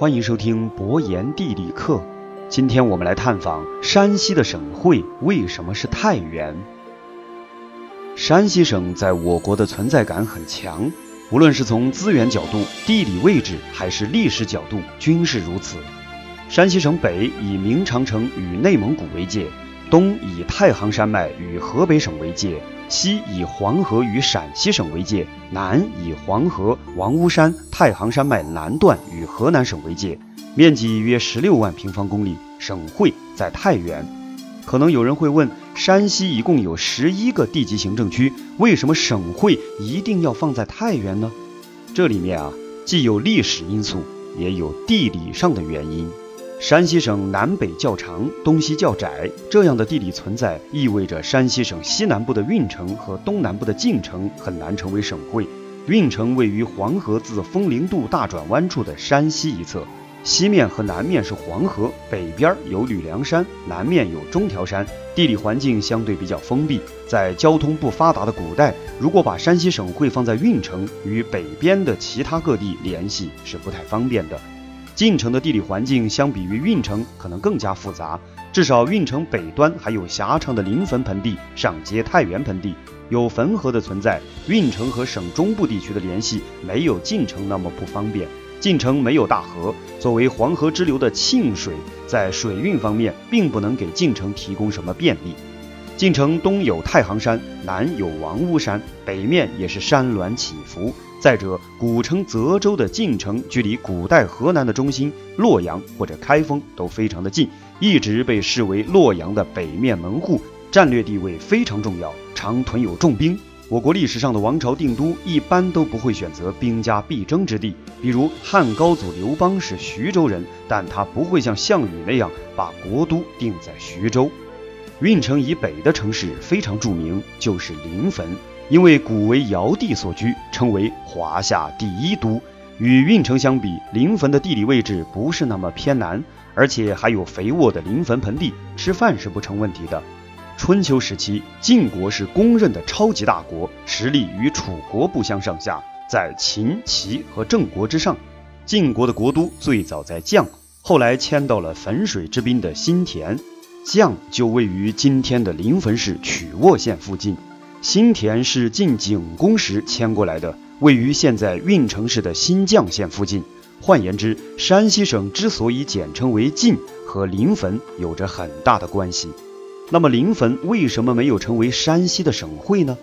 欢迎收听博言地理课。今天我们来探访山西的省会为什么是太原。山西省在我国的存在感很强，无论是从资源角度、地理位置，还是历史角度，均是如此。山西省北以明长城与内蒙古为界，东以太行山脉与河北省为界。西以黄河与陕西省为界，南以黄河、王屋山、太行山脉南段与河南省为界，面积约十六万平方公里，省会在太原。可能有人会问，山西一共有十一个地级行政区，为什么省会一定要放在太原呢？这里面啊，既有历史因素，也有地理上的原因。山西省南北较长，东西较窄，这样的地理存在意味着山西省西南部的运城和东南部的晋城很难成为省会。运城位于黄河自风陵渡大转弯处的山西一侧，西面和南面是黄河，北边有吕梁山，南面有中条山，地理环境相对比较封闭。在交通不发达的古代，如果把山西省会放在运城，与北边的其他各地联系是不太方便的。晋城的地理环境相比于运城可能更加复杂，至少运城北端还有狭长的临汾盆地，上接太原盆地，有汾河的存在。运城和省中部地区的联系没有晋城那么不方便。晋城没有大河，作为黄河支流的沁水，在水运方面并不能给晋城提供什么便利。晋城东有太行山，南有王屋山，北面也是山峦起伏。再者，古称泽州的晋城，距离古代河南的中心洛阳或者开封都非常的近，一直被视为洛阳的北面门户，战略地位非常重要，常屯有重兵。我国历史上的王朝定都一般都不会选择兵家必争之地，比如汉高祖刘邦是徐州人，但他不会像项羽那样把国都定在徐州。运城以北的城市非常著名，就是临汾。因为古为尧帝所居，称为华夏第一都。与运城相比，临汾的地理位置不是那么偏南，而且还有肥沃的临汾盆地，吃饭是不成问题的。春秋时期，晋国是公认的超级大国，实力与楚国不相上下，在秦、齐和郑国之上。晋国的国都最早在绛，后来迁到了汾水之滨的新田，绛就位于今天的临汾市曲沃县附近。新田是晋景公时迁过来的，位于现在运城市的新绛县附近。换言之，山西省之所以简称为晋，和临汾有着很大的关系。那么，临汾为什么没有成为山西的省会呢？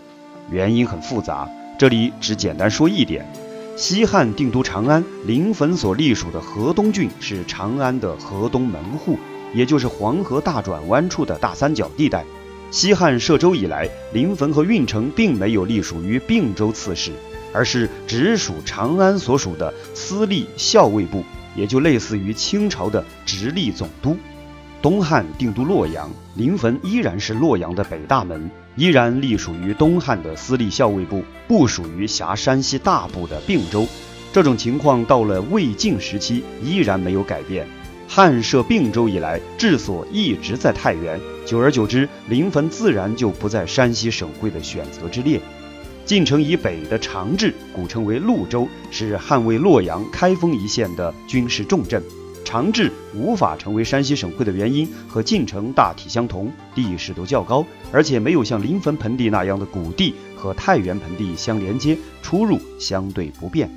原因很复杂，这里只简单说一点：西汉定都长安，临汾所隶属的河东郡是长安的河东门户，也就是黄河大转弯处的大三角地带。西汉设州以来，临汾和运城并没有隶属于并州刺史，而是直属长安所属的司隶校尉部，也就类似于清朝的直隶总督。东汉定都洛阳，临汾依然是洛阳的北大门，依然隶属于东汉的司隶校尉部，不属于辖山西大部的并州。这种情况到了魏晋时期依然没有改变。汉设并州以来，治所一直在太原，久而久之，临汾自然就不在山西省会的选择之列。晋城以北的长治，古称为潞州，是汉魏洛阳、开封一线的军事重镇。长治无法成为山西省会的原因和晋城大体相同，地势都较高，而且没有像临汾盆地那样的谷地和太原盆地相连接，出入相对不便。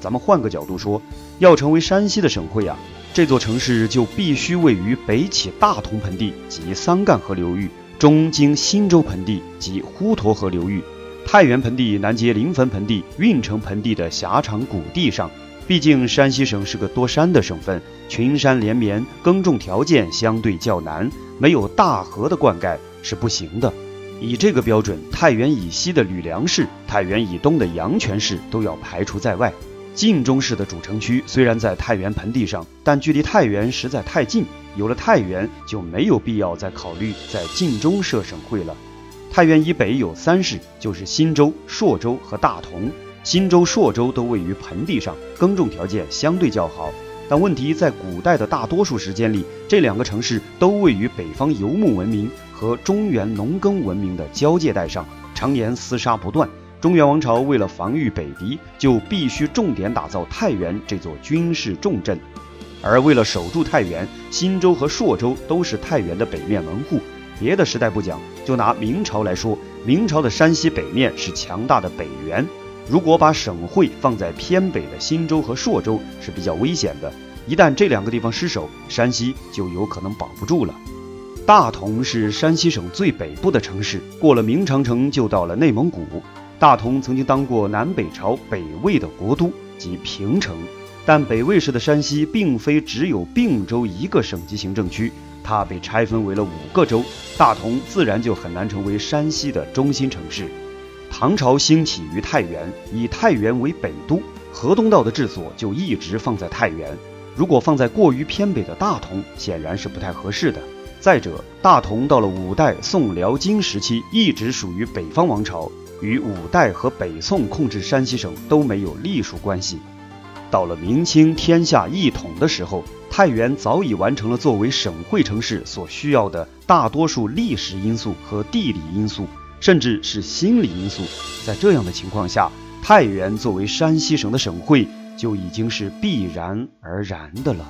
咱们换个角度说，要成为山西的省会啊。这座城市就必须位于北起大同盆地及桑干河流域，中经新州盆地及滹沱河流域，太原盆地南接临汾盆地、运城盆地的狭长谷地上。毕竟山西省是个多山的省份，群山连绵，耕种条件相对较难，没有大河的灌溉是不行的。以这个标准，太原以西的吕梁市、太原以东的阳泉市都要排除在外。晋中市的主城区虽然在太原盆地上，但距离太原实在太近。有了太原，就没有必要再考虑在晋中设省会了。太原以北有三市，就是新州、朔州和大同。新州、朔州都位于盆地上，耕种条件相对较好。但问题在古代的大多数时间里，这两个城市都位于北方游牧文明和中原农耕文明的交界带上，常年厮杀不断。中原王朝为了防御北敌，就必须重点打造太原这座军事重镇。而为了守住太原，新州和朔州都是太原的北面门户。别的时代不讲，就拿明朝来说，明朝的山西北面是强大的北原。如果把省会放在偏北的新州和朔州是比较危险的，一旦这两个地方失守，山西就有可能保不住了。大同是山西省最北部的城市，过了明长城就到了内蒙古。大同曾经当过南北朝北魏的国都及平城。但北魏时的山西并非只有并州一个省级行政区，它被拆分为了五个州，大同自然就很难成为山西的中心城市。唐朝兴起于太原，以太原为北都，河东道的治所就一直放在太原。如果放在过于偏北的大同，显然是不太合适的。再者，大同到了五代宋辽金时期，一直属于北方王朝，与五代和北宋控制山西省都没有隶属关系。到了明清天下一统的时候，太原早已完成了作为省会城市所需要的大多数历史因素和地理因素，甚至是心理因素。在这样的情况下，太原作为山西省的省会就已经是必然而然的了。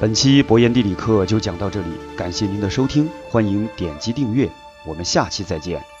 本期博言地理课就讲到这里，感谢您的收听，欢迎点击订阅，我们下期再见。